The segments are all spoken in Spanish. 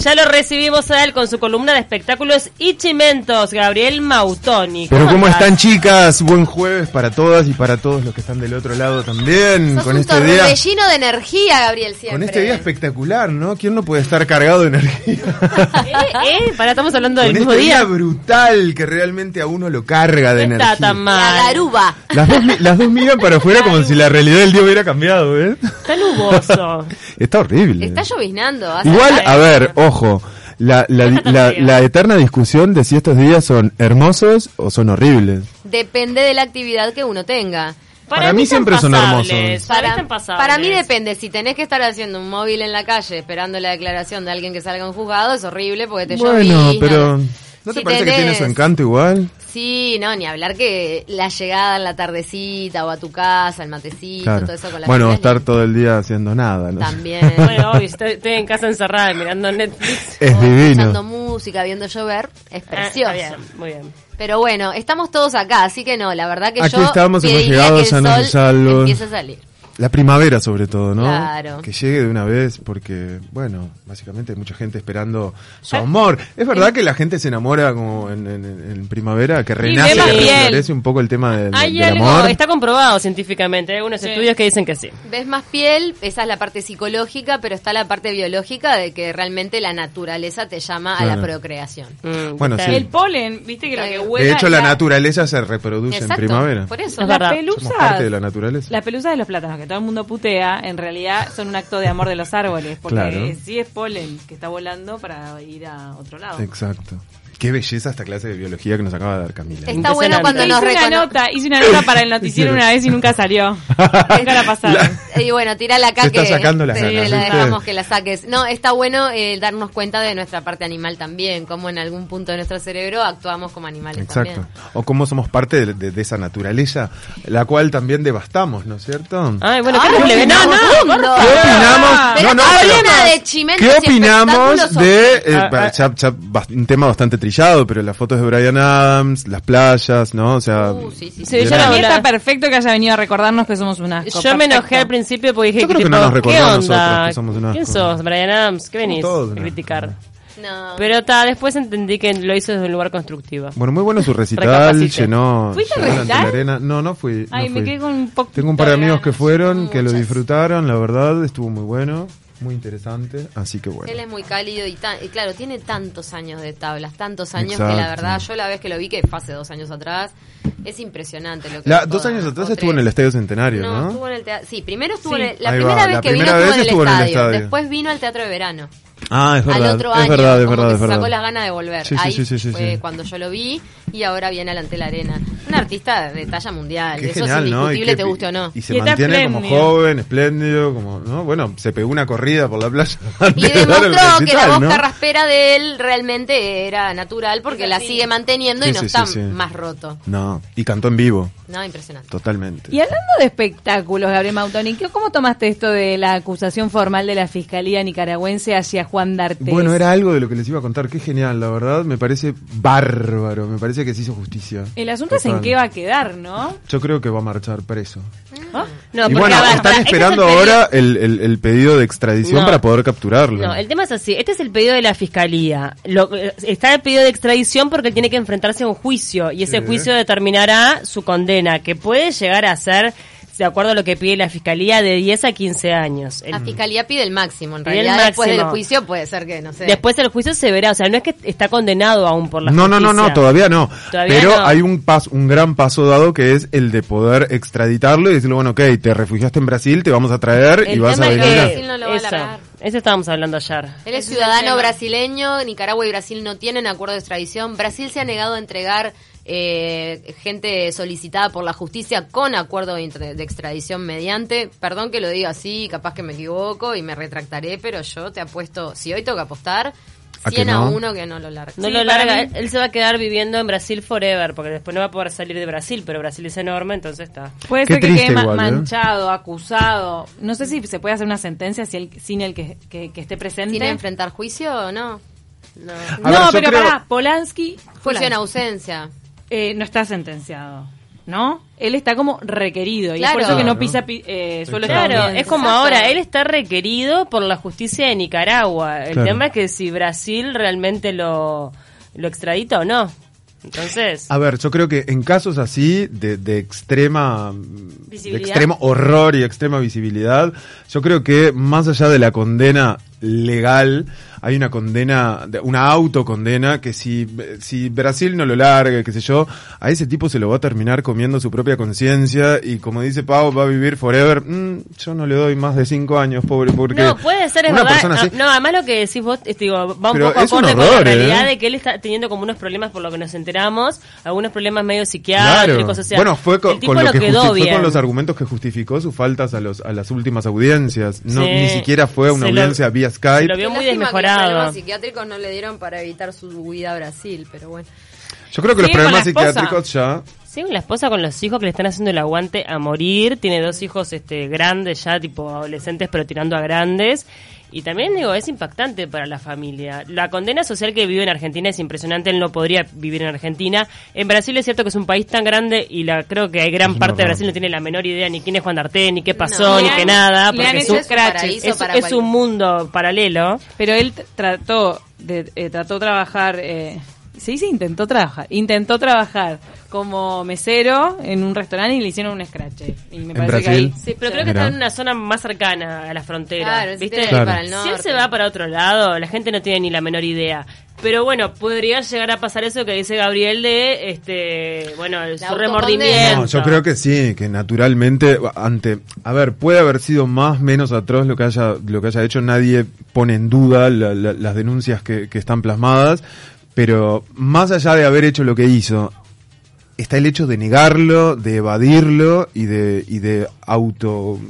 Ya lo recibimos a él con su columna de espectáculos y chimentos, Gabriel Mautoni. Pero ¿cómo están chicas? Buen jueves para todas y para todos los que están del otro lado también. Sos con un este día, torbellino de energía, Gabriel, siempre. con este día espectacular, ¿no? ¿Quién no puede estar cargado de energía? Eh, eh, para, estamos hablando del con mismo este día día. brutal que realmente a uno lo carga de No energía. está tan La mal. garuba. Las dos, mi- las dos miran para afuera como si la realidad del día hubiera cambiado, ¿eh? Está nuboso. Está horrible. Está lloviznando. Igual, a ver, ojo, la, la, la, la eterna discusión de si estos días son hermosos o son horribles. Depende de la actividad que uno tenga. Para mí están siempre son hermosos. Para, mí Para, para mí depende, si tenés que estar haciendo un móvil en la calle esperando la declaración de alguien que salga en juzgado, es horrible porque te Bueno, llovizna. pero ¿no te Si parece que tiene su encanto igual? Sí, no, ni hablar que la llegada en la tardecita o a tu casa, el matecito, Claro. todo eso con la Bueno, familia, estar todo el día haciendo nada, ¿no? También. Bueno, hoy estoy, estoy en casa encerrada mirando Netflix. Es O divino. Escuchando música, viendo llover, es Ah, precioso. está bien, muy bien. Pero bueno, estamos todos acá, así que no, la verdad que Aquí yo estamos, hemos llegado, que el sanos y sol salvos. empiece a salir. La primavera sobre todo, ¿no? Claro. Que llegue de una vez porque, bueno, básicamente hay mucha gente esperando su amor. Es verdad que la gente se enamora como en, en- en primavera, que renace, que florece un poco el tema del, Hay del algo, amor. está comprobado científicamente. Hay algunos Sí. estudios que dicen que sí. Ves más piel, esa es la parte psicológica, pero está la parte biológica de que realmente la naturaleza te llama a la procreación. Mm, Bueno, sí. El polen, viste que lo que huele. De hecho, la naturaleza se reproduce en Exacto, primavera. por eso. Es verdad. pelusas. Somos parte de la naturaleza. Las pelusas de los plátanos, que todo el mundo putea, en realidad son un acto de amor de los árboles. Porque Claro. sí es polen que está volando para ir a otro lado. Exacto. Qué belleza esta clase de biología que nos acaba de dar Camila. Está bueno cuando hice una nota, hice una nota para el noticiero una vez y nunca salió. nunca la pasaron. La- Y bueno, tirala acá Se está que sacando las te- ganas, la dejamos que la saques. No, está bueno eh, darnos cuenta de nuestra parte animal también, como en algún punto de nuestro cerebro actuamos como animales Exacto. también. O cómo somos parte de, de- de esa naturaleza, la cual también devastamos, ¿no es cierto? Ay, bueno, Ay, ¿qué le No, no, profundo. ¿Qué opinamos? Pero No, no, pero- de ¿Qué opinamos de eh, Ah, ah. ya- ya bast- un tema bastante trillado, pero las fotos de Brian Adams, las playas, ¿no? O sea, Uh, sí, sí, sí. yo habla- está perfecto que haya venido a recordarnos que somos una. Yo me enojé al principio porque dije, Yo creo que tipo, no nos recordó ¿qué a onda? nosotros que somos un asco. ¿Quién sos, Brian Adams? ¿Qué venís a criticar? No. Pero ta, después entendí que lo hizo desde un lugar constructivo. Bueno, muy bueno su recital, llenó, ¿Fuiste la recital? arena. No, no fui. no Ay, me quedé con un poquito Tengo un par de amigos que fueron, que lo disfrutaron, la verdad, estuvo muy bueno, muy interesante, así que bueno. Él es muy cálido y, tan- y claro, tiene tantos años de tablas, tantos años que la verdad, yo la vez que lo vi, que fue hace dos años atrás, es impresionante lo que La- dos años atrás estuvo en el Estadio Centenario, ¿no? No, estuvo en el teatro. Sí, primero estuvo Sí. en el, la Ahí primera va, vez la que vino primera estuvo, vez en, el estuvo en el estadio. estadio. Después vino al teatro de verano. Ah, es verdad, al otro es año, verdad, es verdad, que es se verdad. sacó las ganas de volver. Sí, sí, Ahí sí, sí, sí, fue sí. cuando yo lo vi y ahora viene al ante la arena. Un artista de talla mundial, Qué eso genial, es ¿no? Indiscutible, que- te guste o no. Y se Y está mantiene como espléndido. joven, espléndido, como, ¿no? Bueno, se pegó una corrida por la playa. Y antes de dar el demostró que la recital, voz ¿no? carraspera de él realmente era natural porque la sigue manteniendo y Sí, no sí, está sí, sí. más roto. No, y cantó en vivo, No, impresionante. totalmente. Y hablando de espectáculos, Gabriel Mautoni, ¿qué- ¿cómo tomaste esto de la acusación formal de la Fiscalía nicaragüense hacia Juan D'Artes? Bueno, era algo de lo que les iba a contar, qué genial, la verdad, me parece bárbaro, me parece que se hizo justicia. El asunto es en qué va a quedar, ¿no? Yo creo que va a marchar preso. ¿Ah? No, y bueno, ver, están este es el esperando ahora el, el- el pedido de extradición No. para poder capturarlo. No, el tema es así. Este es el pedido de la fiscalía. Lo- está el pedido de extradición porque él tiene que enfrentarse a un juicio y ese Sí. juicio determinará su condena, que puede llegar a ser, de acuerdo a lo que pide la fiscalía, de 10 a 15 años. El- La fiscalía pide el máximo. En realidad, después del máximo. juicio puede ser que, no sé. Después el juicio se verá, o sea, no es que está condenado aún por la No, no, no, no, justicia. todavía no. Todavía Pero no. hay un paso, un gran paso dado que es el de poder extraditarlo y decirle, bueno, ok, te refugiaste en Brasil, te vamos a traer y vas a tema es venir. que- a- Brasil no lo va a eso, estábamos hablando ayer. Él es ciudadano brasileño, Nicaragua y Brasil no tienen acuerdo de extradición. Brasil se ha negado a entregar eh, gente solicitada por la justicia con acuerdo de, extradición mediante. Perdón que lo diga así, capaz que me equivoco y me retractaré, pero yo te apuesto, si hoy tengo que apostar, ¿A que 100 a no? 1 que no lo larga. No Sí, lo larga, mí- él se va a quedar viviendo en Brasil forever, porque después no va a poder salir de Brasil, pero Brasil es enorme, entonces está. Puede Qué ser que triste quede ¿eh? manchado, acusado. No sé si se puede hacer una sentencia si él- sin el que, que- que esté presente. ¿Tiene que enfrentar juicio o no? No. No, ver, pero creo- pará, Polanski, Juicio en ausencia. Eh, no está sentenciado. ¿no? Él está como requerido y es por eso que no pisa pi- eh, suelo Claro, es como Exacto. ahora, él está requerido por la justicia de Nicaragua. El Claro. tema es que si Brasil realmente lo, lo extradita o no. Entonces, A ver, yo creo que en casos así de, de extrema de Visibilidad. extremo horror y extrema visibilidad, yo creo que más allá de la condena legal, hay una condena, de- una autocondena que si, si Brasil no lo largue, qué sé yo, a ese tipo se lo va a terminar comiendo su propia conciencia y como dice Pau, va a vivir forever. Mm, yo no le doy más de cinco años, pobre, porque no, puede ser, es verdad. persona así, No, no, además lo que decís vos, es, digo, va un Pero poco acorde con la realidad ¿eh? de que él está teniendo como unos problemas por lo que nos enteramos, algunos problemas medio psiquiátricos, o sea, bueno, fue con, lo que quedó fue bien. con los argumentos que justificó sus faltas a los a las últimas audiencias. No, Sí. ni siquiera fue una Se lo- audiencia se Skype. lo vio muy los desmejorado. problemas psiquiátricos no le dieron para evitar su huida a Brasil, pero bueno. Yo creo que los Sigue problemas psiquiátricos ya Sí, la esposa con los hijos que le están haciendo el aguante a morir. Tiene dos hijos este, grandes ya, tipo adolescentes, pero tirando a grandes. Y también, digo, es impactante para la familia. La condena social que vive en Argentina es impresionante. Él no podría vivir en Argentina. En Brasil es cierto que es un país tan grande y la creo que hay gran Es parte de. Brasil no tiene la menor idea ni quién es Juan D'Arté, ni qué pasó, No, ni qué nada. Porque es un- Es es, para es cualquier- un mundo paralelo. Pero él trató de eh, trató trabajar eh, se dice intentó trabajar, intentó trabajar como mesero en un restaurante y le hicieron un scratch. Y me ¿En parece Brasil? que ahí Sí, pero creo que Mira. está en una zona más cercana a la frontera. Claro, ¿viste? Claro. para el Si él se va para otro lado, la gente no tiene ni la menor idea. Pero bueno, podría llegar a pasar eso que dice Gabriel de, este, bueno, su remordimiento. No, yo creo que sí, que naturalmente ante, a ver, puede haber sido más menos atroz lo que haya lo que haya hecho, nadie pone en duda la- la- las denuncias que, que están plasmadas, pero más allá de haber hecho lo que hizo, está el hecho de negarlo, de evadirlo y de y de auto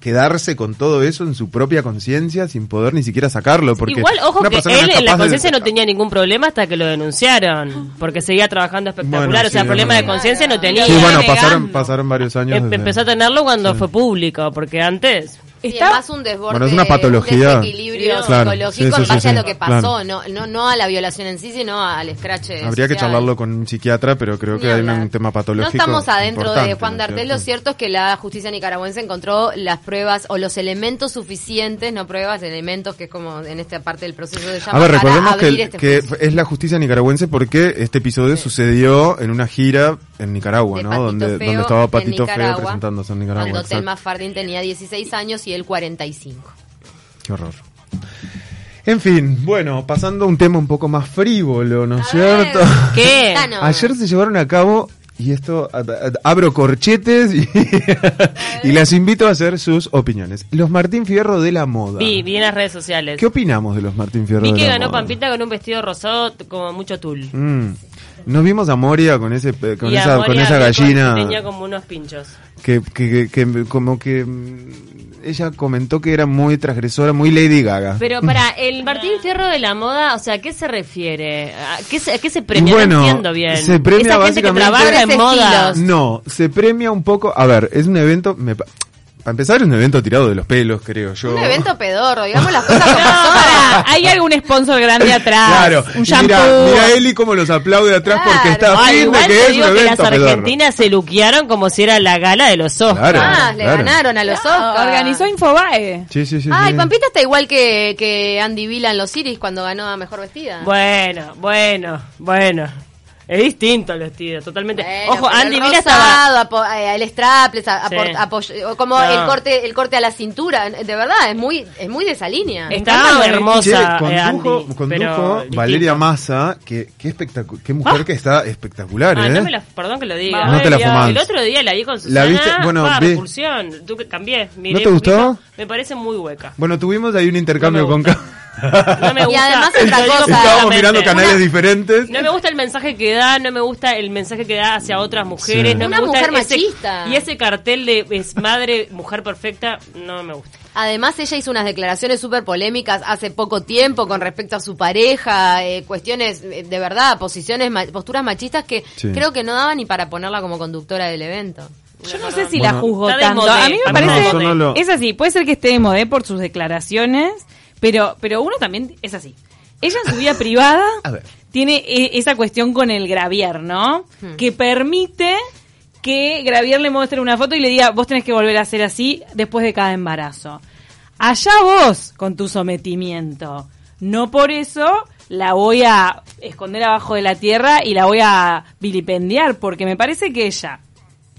quedarse con todo eso en su propia conciencia sin poder ni siquiera sacarlo, porque Igual, ojo que él en la de- conciencia no tenía ningún problema hasta que lo denunciaron, porque seguía trabajando espectacular, Bueno, o sea, sí, problema de conciencia no tenía. Sí, bueno, pasaron pasaron varios años. Em- desde- Empezó a tenerlo cuando fue público, porque antes... Está- es más un desborde, Bueno, es una patología. un desequilibrio Claro, psicológico sí, sí, en sí, base a lo que pasó, claro. no, no, no a la violación en sí, sino al scratch. Habría que charlarlo con un psiquiatra, pero creo que Ni hay hablar. un tema patológico. No estamos adentro de Juan ¿no es D'Artés. cierto? Lo cierto es que la justicia nicaragüense encontró las pruebas o los elementos suficientes, no pruebas, elementos que es como en esta parte del proceso de A llama ver, recordemos que, este que es la justicia nicaragüense porque este episodio sucedió en una gira en Nicaragua, De ¿no? Donde, estaba Patito Feo presentándose en Nicaragua. Cuando. Telma Fardín tenía 16 años y él 45. Qué horror. En fin, bueno, pasando a un tema un poco más frívolo, ¿no es cierto? ¿Qué? Ayer se llevaron a cabo, y esto a- a- abro corchetes y, y las invito a hacer sus opiniones. Los Martín Fierro de la moda. Vi, vi en las redes sociales. ¿Qué opinamos de los Martín Fierro Vi de que la ganó moda? Pampita con un vestido rosado como mucho tul. Mm. Nos vimos a Moria con ese con Y esa con esa gallina Tenía como unos pinchos. que, que, que, que como que mm, ella comentó que era muy transgresora, muy Lady Gaga. Pero para el Martín Fierro de la moda, o sea, ¿a qué se refiere? ¿A qué se, a qué se premia? Bueno, no entiendo bien. se premia Esa gente que trabaja en moda. No, se premia un poco, a ver, es un evento me pa- para empezar es un evento tirado de los pelos, creo yo. Un evento pedorro, digamos las cosas No, son. hay algún sponsor grande atrás. Claro, un mira, mira Eli cómo los aplaude atrás porque está Ay, firme igual que es un que evento las pedorro. argentinas se luquearon como si era la gala de los Oscars. Claro. Ah, le ganaron a los No, Oscars. organizó Infobae. Sí, sí, sí. Ay, sí. Pampita está igual que, que Andy Vila en los Iris cuando ganó a Mejor Vestida. Bueno, bueno, bueno. Es distinto el vestido, totalmente. Bueno, Ojo, Andy el Vila estaba... apo- eh, el strapless, a- Sí. como No. el corte el corte a la cintura, de verdad, es muy es muy de esa línea. De- hermosa, Che, eh, condujo, Andy, condujo. Valeria Massa, que qué, espectacu- qué mujer Ah. que está espectacular, Ah, ¿eh? no me la, perdón que lo diga. No te la fumás. El otro día la vi con ¿La Susana. viste? Bueno, pa, vi- repulsión. Tú que cambié. Miré, te gustó? Me parece muy hueca. Bueno, tuvimos ahí un intercambio No con No me Y gusta. además otra digo cosa. Estábamos mirando canales Una- diferentes. No me gusta el mensaje que da, no me gusta el mensaje que da hacia otras mujeres, Sí. no Una me gusta mujer ese- machista. Y ese cartel de es madre, mujer perfecta, no me gusta. Además, ella hizo unas declaraciones súper polémicas hace poco tiempo con respecto a su pareja, eh, cuestiones eh, de verdad, posiciones, ma- posturas machistas que Sí. creo que no daban ni para ponerla como conductora del evento. Yo no sé si Bueno. la juzgo tanto. modé, A mí me parece. modé. No, yo no lo- Es así, puede ser que esté de modé por sus declaraciones, pero, pero uno también es así. Ella en su vida privada A ver. tiene eh, esa cuestión con el gravier, ¿no? Hmm. Que permite que Gravier le muestre una foto y le diga, vos tenés que volver a ser así después de cada embarazo. Allá vos con tu sometimiento. No por eso la voy a esconder abajo de la tierra y la voy a vilipendiar, porque me parece que ella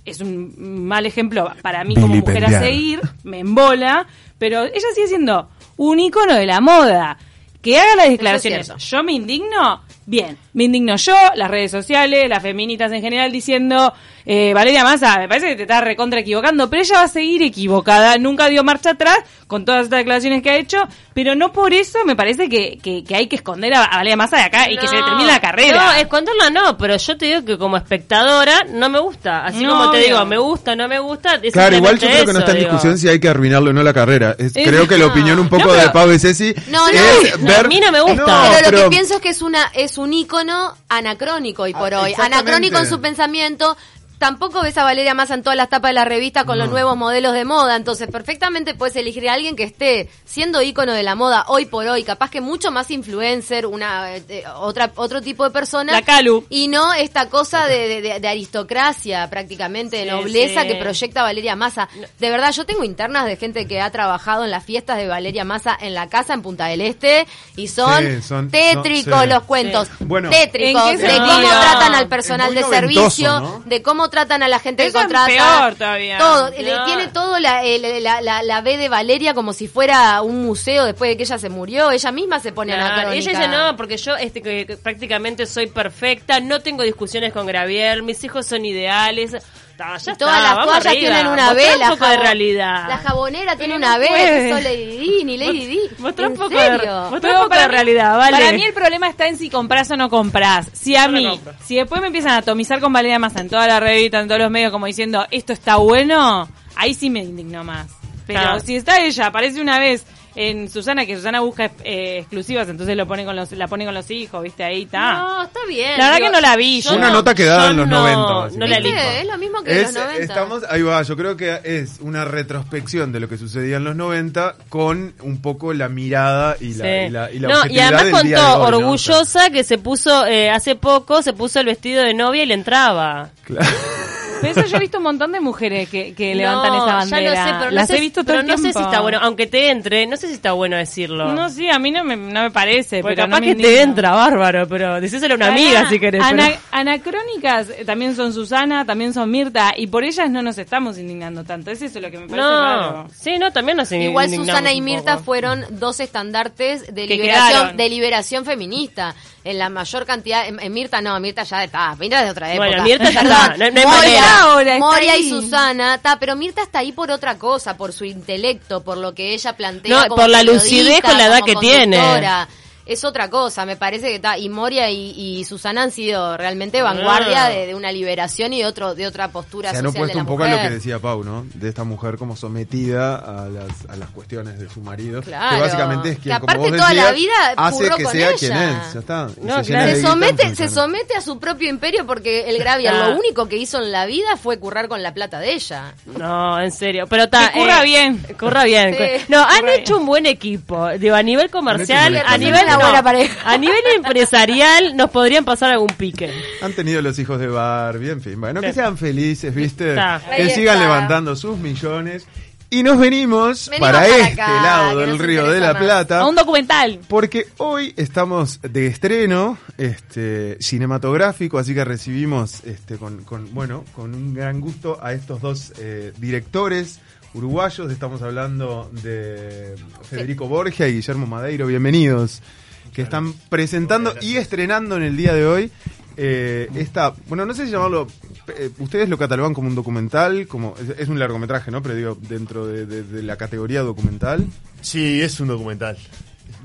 es un mal ejemplo para mí como mujer a seguir, me embola, pero ella sigue siendo un icono de la moda. Que haga las declaraciones. Yo me indigno, bien. Me indigno yo, las redes sociales, las feministas en general diciendo, eh, Valeria Massa, me parece que te estás recontra equivocando, pero ella va a seguir equivocada. Nunca dio marcha atrás con todas estas declaraciones que ha hecho, pero no por eso me parece que, que, que hay que esconder a, a Valeria Massa de acá y que se le termine la carrera. No, esconderla no, pero yo te digo que como espectadora no me gusta. Así No, como te digo, me gusta, no me gusta. es Claro, igual yo creo que no está en digo. discusión si hay que arruinarle o no la carrera. Es- Es- creo que la opinión un poco No, pero- de Pau y Ceci No, no, es no, ver... a mí no me gusta. pero, lo que pienso es que es una es un ícono anacrónico hoy por Ah, hoy. Anacrónico en su pensamiento. Tampoco ves a Valeria Massa en todas las tapas de la revista con los nuevos modelos de moda. Entonces, perfectamente puedes elegir a alguien que esté siendo ícono de la moda hoy por hoy. Capaz que mucho más influencer, una eh, otra otro tipo de persona. La Calu. Y no esta cosa de, de- de- de aristocracia, prácticamente, de nobleza sí. que proyecta Valeria Massa. De verdad, yo tengo internas de gente que ha trabajado en las fiestas de Valeria Massa en la casa en Punta del Este y son, Sí, son- tétricos son- sí. los cuentos. Sí. Bueno. tétricos. ¿En qué de cómo tratan al personal de servicio, ¿no? de cómo tratan a la gente Eso que es contrata. peor todavía. Todo. No. Le- Tiene todo la, la, la, la B de Valeria como si fuera un museo después de que ella se murió. Ella misma se pone Claro, anacrónica. y ella dice, no, porque yo este, que, que prácticamente soy perfecta, no tengo discusiones con Gravier, mis hijos son ideales. Ta, ya Y todas está, las toallas arriba. tienen una Mostrá B, un la, poco de realidad. la jabonera tiene Pero una puede. que Lady Di, ni Lady Di. Mostrá un ¿En poco de- serio? Pero un poco de realidad, vale. Para mí el problema está en si compras o no compras. Si a no mí, si después me empiezan a atomizar con Valeria Massa en toda la revista, en todos los medios, como diciendo, esto está bueno, ahí sí me indigno más. Pero Claro. si está ella, aparece una vez en Susana, que Susana busca eh, exclusivas, entonces lo pone con los, la pone con los hijos, viste, ahí está. No, está bien. La verdad que no la vi, yo Una no- nota quedada en los no- 90. No la elijo. Es lo mismo que en los 90. estamos, ahí va, yo creo que es una retrospección de lo que sucedía en los 90 con un poco la mirada y la, Sí. y la, y la no, y objetividad además contó orgullosa que se puso, eh, hace poco, se puso el vestido de novia y le entraba. Claro. Pero eso yo he visto un montón de mujeres que, que levantan No, esa bandera. Ya lo sé, pero Las no sé, he visto todo pero el no sé tiempo. si está bueno, aunque te entre, no sé si está bueno decirlo. No, sí, a mí no me, no me parece. Porque pero capaz no me que indigno. te entra, bárbaro, pero decíselo a una Pará, amiga si querés. ana- pero- Anacrónicas eh, también son Susana, también son Mirta, y por ellas no nos estamos indignando tanto. Es eso lo que me parece No, raro. sí, no, también nos Igual Susana y Mirta fueron dos estandartes de Que liberación, quedaron. de liberación feminista. En la mayor cantidad, en, en Mirta no, Mirta ya está, Mirta es de otra época. Bueno, Mirta ya está, no- no hay Moria, manera. Ahora está Moria y. Susana, está, pero Mirta está ahí por otra cosa, por su intelecto, por lo que ella plantea. No, como por la lucidez con la edad que tiene. Es otra cosa, me parece que está. Y Moria y, y Susana han sido realmente vanguardia Ah. de, de una liberación y de otro de otra postura Se han social de opuesto la un poco a lo mujer. que decía Pau, ¿no? De esta mujer como sometida a las, a las cuestiones de su marido. Claro. Que básicamente es Que quien, aparte como vos toda la vida hace curró que con sea ella. quien es. Ya está. Y No, se claro. de somete, se somete a su propio imperio porque el Gravier Ah. lo único que hizo en la vida fue currar con la plata de ella. No, en serio. Pero está. Que curra bien. Curra bien. Sí. No, han Curra hecho un buen equipo. Digo, a nivel comercial, a nivel. Una no, buena pareja. a nivel empresarial, nos podrían pasar algún pique. Han tenido los hijos de Barbie, en fin. Bueno, que sean felices, ¿viste? Está. Que Ahí sigan está. levantando sus millones. Y nos venimos, Venimos para, para este acá, lado del río de la más. Plata. A un documental. Porque hoy estamos de estreno este, cinematográfico, así que recibimos este, con, con, bueno, con un gran gusto a estos dos eh, directores uruguayos. Estamos hablando de Federico Borgia y Guillermo Madeiro. Bienvenidos. Que están presentando y estrenando en el día de hoy eh, esta, bueno, no sé si llamarlo, eh, ustedes lo catalogan como un documental, como es, es un largometraje, ¿no? Pero digo, dentro de, de- de la categoría documental. Sí, es un documental.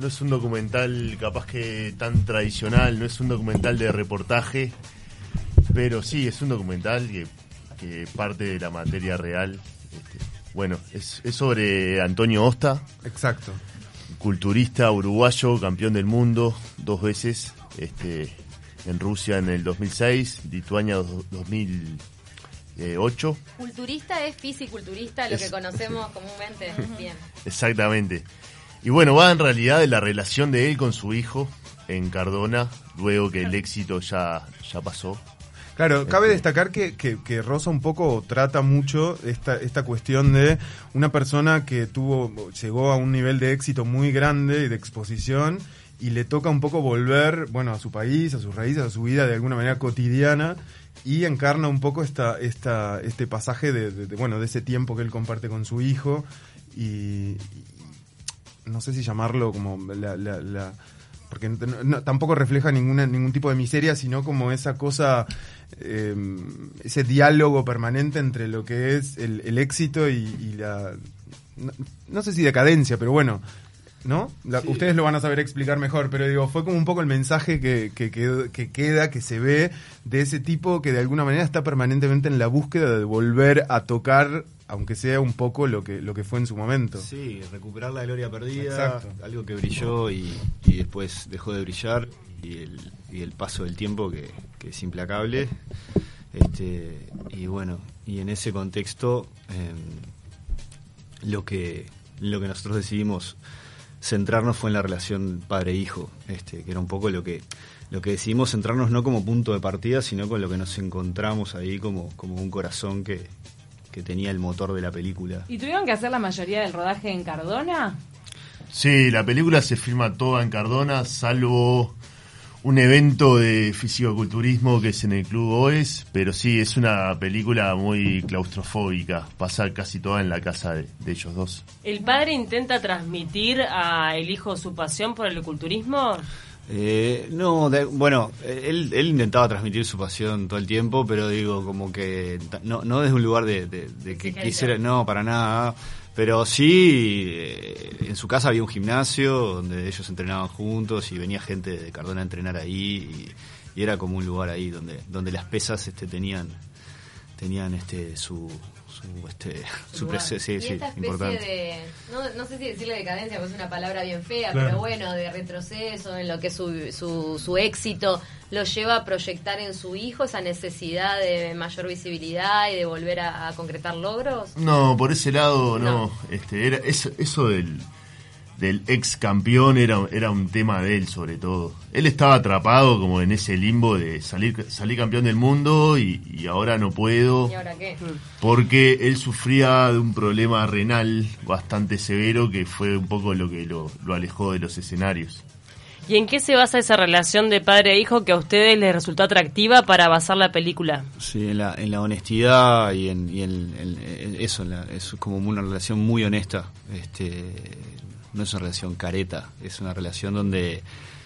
No es un documental capaz que tan tradicional, no es un documental de reportaje, pero sí, es un documental que, que parte de la materia real. Este, bueno, es, es sobre Antonio Osta, Exacto. Culturista uruguayo, campeón del mundo dos veces, este, en Rusia en el 2006, Lituania dos- 2008. Culturista es fisiculturista, lo Es- que conocemos comúnmente. Bien. Exactamente. Y bueno, va en realidad de la relación de él con su hijo en Cardona, luego que el éxito ya, ya pasó. Claro, cabe destacar que, que, que Rosa un poco trata mucho esta, esta cuestión de una persona que tuvo, llegó a un nivel de éxito muy grande y de exposición y le toca un poco volver, bueno, a su país, a sus raíces, a su vida de alguna manera cotidiana y encarna un poco esta, esta, este pasaje de, de- de, bueno, de ese tiempo que él comparte con su hijo y, y no sé si llamarlo como la, la- la- porque no- tampoco refleja ninguna ningún tipo de miseria, sino como esa cosa, eh, ese diálogo permanente entre lo que es el, el éxito y, la, no sé si decadencia, pero bueno, ¿no? La- Sí. Ustedes lo van a saber explicar mejor, pero digo, fue como un poco el mensaje que, que, que queda, que se ve de ese tipo que de alguna manera está permanentemente en la búsqueda de volver a tocar, aunque sea un poco lo que, lo que fue en su momento. Sí, recuperar la gloria perdida, Exacto. algo que brilló y, y después dejó de brillar, y el, y el paso del tiempo que, que es implacable. Este, y bueno, y en ese contexto, em, lo, que, lo que nosotros decidimos centrarnos fue en la relación padre-hijo, este, que era un poco lo que, lo que decidimos centrarnos no como punto de partida, sino con lo que nos encontramos ahí como, como un corazón que, que tenía el motor de la película. ¿Y tuvieron que hacer la mayoría del rodaje en Cardona? Sí, la película se filma toda en Cardona, salvo un evento de fisicoculturismo que es en el Club OES, pero sí, es una película muy claustrofóbica, pasa casi toda en la casa de, de ellos dos. ¿El padre intenta transmitir a el hijo su pasión por el culturismo? Eh, no, de- bueno, él, él intentaba transmitir su pasión todo el tiempo, pero digo, como que no, no desde un lugar de, de- de que Sí, quisiera, no, para nada, pero sí, eh, en su casa había un gimnasio donde ellos entrenaban juntos y venía gente de Cardona a entrenar ahí y, y era como un lugar ahí donde, donde las pesas este, tenían, tenían este, su, su, este, su presencia, sí, sí, importante. de, no, no sé si decirle decadencia, porque es una palabra bien fea, Claro. pero bueno, de retroceso en lo que es su, su, su éxito, lo lleva a proyectar en su hijo esa necesidad de mayor visibilidad y de volver a, a concretar logros. No, por ese lado no. No. Este, era, eso, eso del, del ex campeón era, era un tema de él sobre todo. Él estaba atrapado como en ese limbo de salir, salir campeón del mundo y, y ahora no puedo. ¿Y ahora qué? porque él sufría de un problema renal bastante severo que fue un poco lo que lo, lo alejó de los escenarios. ¿Y en qué se basa esa relación de padre e hijo que a ustedes les resultó atractiva para basar la película? Sí, en la, en la honestidad y en, y en- en- en eso, en la- es como una relación muy honesta. Este, no es una relación careta, es una relación donde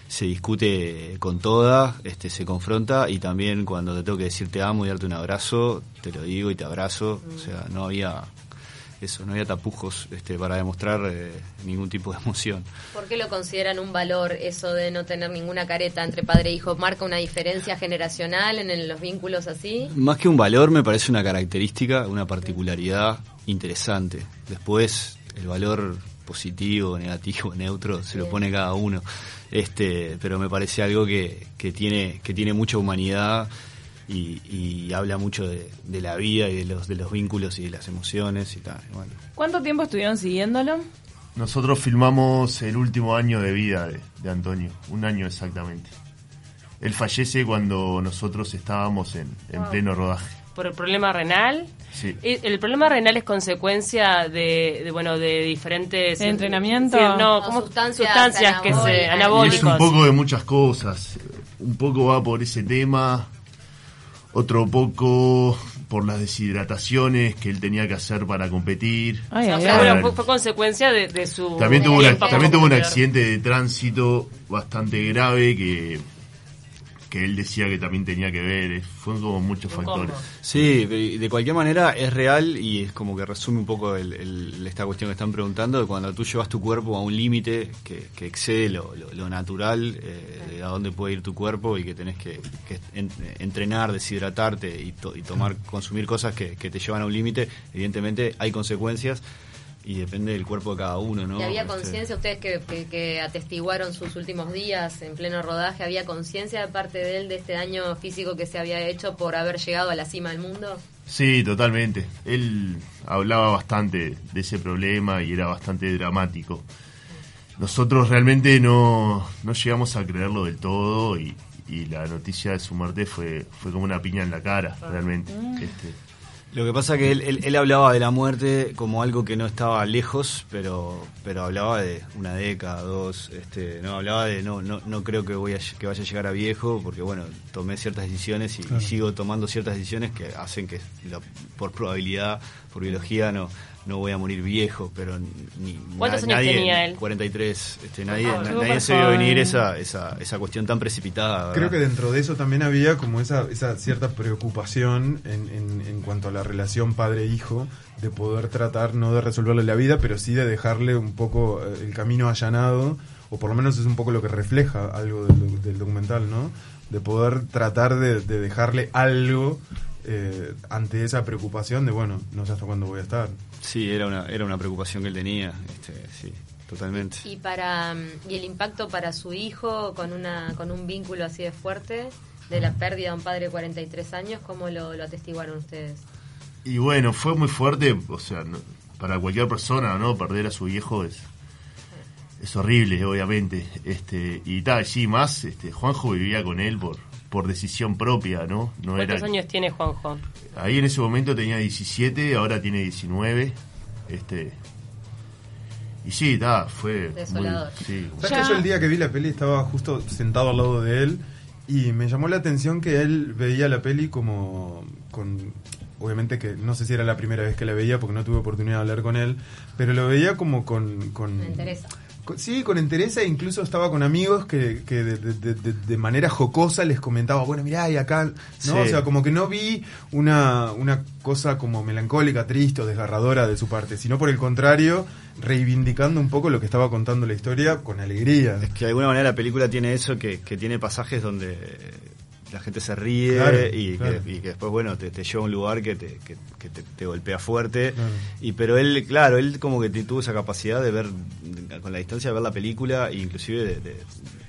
se discute con toda, este, se confronta y también cuando te tengo que decir te amo y darte un abrazo, te lo digo y te abrazo. O sea, no había eso, no había tapujos este, para demostrar eh, ningún tipo de emoción. ¿Por qué lo consideran un valor eso de no tener ninguna careta entre padre e hijo? ¿Marca una diferencia generacional en el- los vínculos así? Más que un valor, me parece una característica, una particularidad interesante. Después, el valor positivo, negativo, neutro, se lo pone cada uno. Este, pero me parece algo que, que tiene, que tiene mucha humanidad y, y habla mucho de, de la vida y de los, de los vínculos y de las emociones y tal. bueno. ¿Cuánto tiempo estuvieron siguiéndolo? Nosotros filmamos el último año de vida de, de Antonio, un año exactamente. Él fallece cuando nosotros estábamos en, en pleno rodaje. ¿Por el problema renal? Sí. ¿El problema renal es consecuencia de, de, bueno, de diferentes... ¿De entrenamiento? Sí, no, como sustancias sustancias que se... anabólicas. Y es anabólicos. un poco de muchas cosas. Un poco va por ese tema, otro poco por las deshidrataciones que él tenía que hacer para competir. Ay, O ay, sea, ay. bueno, fue, fue consecuencia de, de su... También tuvo, una- también tuvo un accidente de tránsito bastante grave que, que él decía que también tenía que ver. eh, Fueron como muchos factores. Sí, de de cualquier manera es real y es como que resume un poco el- el- esta cuestión que están preguntando, de cuando tú llevas tu cuerpo a un límite que, que excede lo, lo- lo natural, eh, de a dónde puede ir tu cuerpo y que tenés que, que en- entrenar, deshidratarte y, to- y tomar, consumir cosas que, que te llevan a un límite, evidentemente hay consecuencias y depende del cuerpo de cada uno, ¿no? ¿Y había Este, conciencia, ustedes que, que- que atestiguaron sus últimos días en pleno rodaje, había conciencia de parte de él de este daño físico que se había hecho por haber llegado a la cima del mundo? Sí, totalmente. Él hablaba bastante de ese problema y era bastante dramático. Nosotros realmente no, no llegamos a creerlo del todo y, y la noticia de su muerte fue, fue como una piña en la cara, realmente. Este, Lo que pasa que él, él, él hablaba de la muerte como algo que no estaba lejos, pero pero hablaba de una década, dos, este, no hablaba de no no no creo que voy a, que vaya a llegar a viejo, porque bueno tomé ciertas decisiones y, y sigo tomando ciertas decisiones que hacen que la- por probabilidad, por biología no no voy a morir viejo, pero ni ¿Cuántos na- años nadie- tenía él? 43, este, nadie Ah, na- nadie se vio venir esa, esa esa cuestión tan precipitada. Creo que dentro de eso también había como esa, esa cierta preocupación en, en, en cuanto a la relación padre-hijo, de poder tratar no de resolverle la vida, pero sí de dejarle un poco eh, el camino allanado, o por lo menos es un poco lo que refleja algo del documental, ¿no? De poder tratar de, de dejarle algo eh, ante esa preocupación de, bueno, no sé hasta cuándo voy a estar. Sí, era una era una preocupación que él tenía, este, sí, totalmente. Y para mm, y el impacto para su hijo con una con un vínculo así de fuerte de la pérdida de un padre de 43 años, ¿cómo lo, lo atestiguaron ustedes? Y bueno, fue muy fuerte, o sea, no- para cualquier persona, ¿no? Perder a su viejo es es horrible, obviamente. Este, y tal, sí, más, este, Juanjo vivía con él por por decisión propia, ¿no? No ¿Cuántos era años tiene Juanjo? Ahí en ese momento tenía 17, ahora tiene 19. Este y sí, está, fue Desolador. muy sí, ¿Sabes que yo el día que vi la peli estaba justo sentado al lado de él y me llamó la atención que él veía la peli como con obviamente que no sé si era la primera vez que la veía porque no tuve oportunidad de hablar con él, pero lo veía como con con Me interesa. Sí, con entereza, e incluso estaba con amigos que, que de, de- de- de manera jocosa les comentaba, bueno, mirá, y acá, ¿no? Sí. O sea, como que no vi una, una cosa como melancólica, triste o desgarradora de su parte, sino por el contrario, reivindicando un poco lo que estaba contando la historia con alegría. Es que de alguna manera la película tiene eso, que, que tiene pasajes donde la gente se ríe Claro, y, claro. Que, y que después, bueno, te, te lleva a un lugar que te, que, que te, te golpea fuerte. Claro. Y pero él, claro, él como que tuvo esa capacidad de ver, con la distancia, de ver la película e inclusive de, de-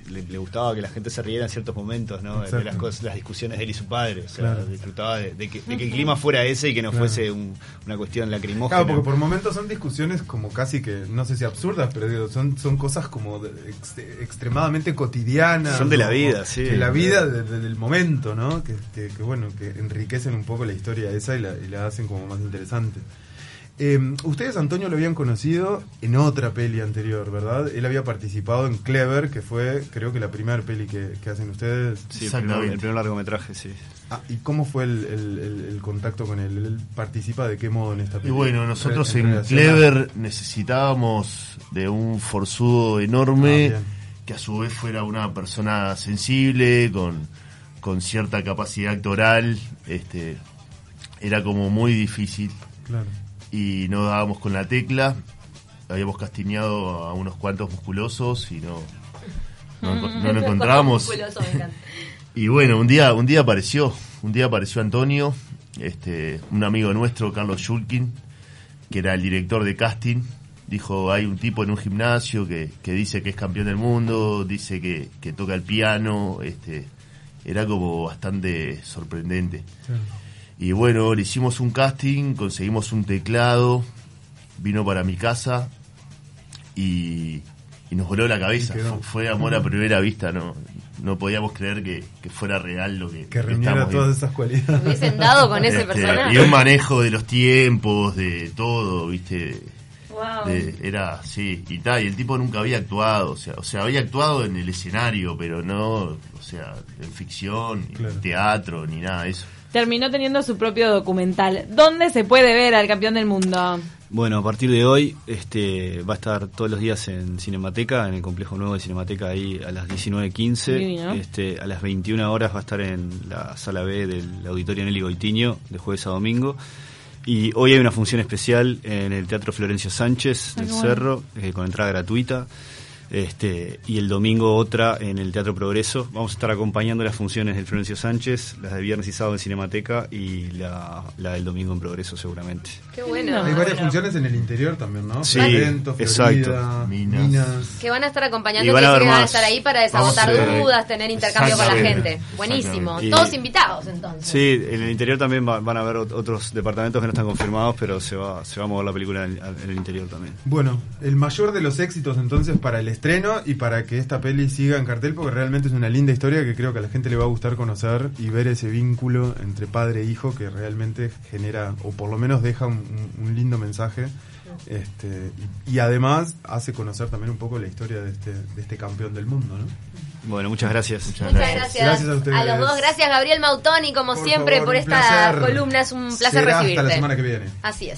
le, le gustaba que la gente se riera en ciertos momentos, ¿no? De las cosas, las discusiones de él y su padre. O sea, Claro. disfrutaba de, de que, de que el clima fuera ese y que no Claro. fuese un- una cuestión lacrimógena. Claro, porque por momentos son discusiones como casi que, no sé si absurdas, pero digo, son, son cosas como de- ex- extremadamente cotidianas. Son de la vida, sí. De la vida, de- de- del momento, ¿no? Que, que- que, bueno, que enriquecen un poco la historia esa y la, y la hacen como más interesante. Eh, ustedes, Antonio, lo habían conocido en otra peli anterior, ¿verdad? Él había participado en Clever, que fue, creo que la primera peli que, que hacen ustedes. Sí, el Exactamente. primer, el primer largometraje, sí. Ah, ¿Y cómo fue el, el- el- el contacto con él? ¿Él participa de qué modo en esta Y peli? bueno, nosotros en a- Clever necesitábamos de un forzudo enorme Ah, que a su vez fuera una persona sensible, con, con cierta capacidad actoral. Este, era como muy difícil Claro. Y no dábamos con la tecla. Habíamos castiñado a unos cuantos musculosos y no, no, no lo encontramos. Y bueno, un día, un día apareció, un día apareció Antonio, este, un amigo nuestro, Carlos Schulkin, que era el director de casting, dijo, hay un tipo en un gimnasio que, que dice que es campeón del mundo, dice que, que toca el piano, este, era como bastante sorprendente. Y bueno, le hicimos un casting, conseguimos un teclado, vino para mi casa y, y nos voló la cabeza. Fue, fue amor a primera vista, no, no podíamos creer que, que fuera real lo que, Que reuniera estamos todas viendo. esas cualidades. Hubiesen dado con ese Este, personaje. y un manejo de los tiempos, de todo, viste. Wow. De- era sí y tal y el tipo nunca había actuado o sea o sea había actuado en el escenario pero no o sea en ficción ni Claro. teatro ni nada de eso Terminó teniendo su propio documental. ¿Dónde se puede ver al campeón del mundo? Bueno, a partir de hoy este va a estar todos los días en Cinemateca, en el complejo nuevo de Cinemateca, ahí a las 19.15. Divino. Este, a las 21 horas va a estar en la sala B del Auditorio Nelly Goitiño, de jueves a domingo. Y hoy hay una función especial en el Teatro Florencio Sánchez Ay, del bueno. Cerro, eh, con entrada gratuita. Este, y el domingo otra en el Teatro Progreso. Vamos a estar acompañando las funciones del Florencio Sánchez, las de viernes y sábado en Cinemateca y la, la del domingo en Progreso seguramente. Qué bueno. Hay varias Bueno. funciones en el interior también, ¿no? Sí, Florida, exacto. Minas. Minas. Que van a estar Y acompañando, van que a que van a estar ahí para desagotar dudas, tener intercambio con la gente. Buenísimo. Y- Todos invitados entonces. Sí, en el interior también va- van a haber ot- otros departamentos que no están confirmados, pero se va, se va a mover la película en, en el interior también. Bueno, el mayor de los éxitos entonces para el estreno y para que esta peli siga en cartel, porque realmente es una linda historia que creo que a la gente le va a gustar conocer y ver ese vínculo entre padre e hijo que realmente genera, o por lo menos deja un, un lindo mensaje. Este, y, y además hace conocer también un poco la historia de este, de este campeón del mundo, ¿no? Bueno, muchas gracias. Muchas gracias. Gracias a ustedes. los dos, gracias Gabriel Mautoni, como Por siempre, favor, por esta placer. columna. Es un placer Será recibirte. Hasta la semana que viene. Así es.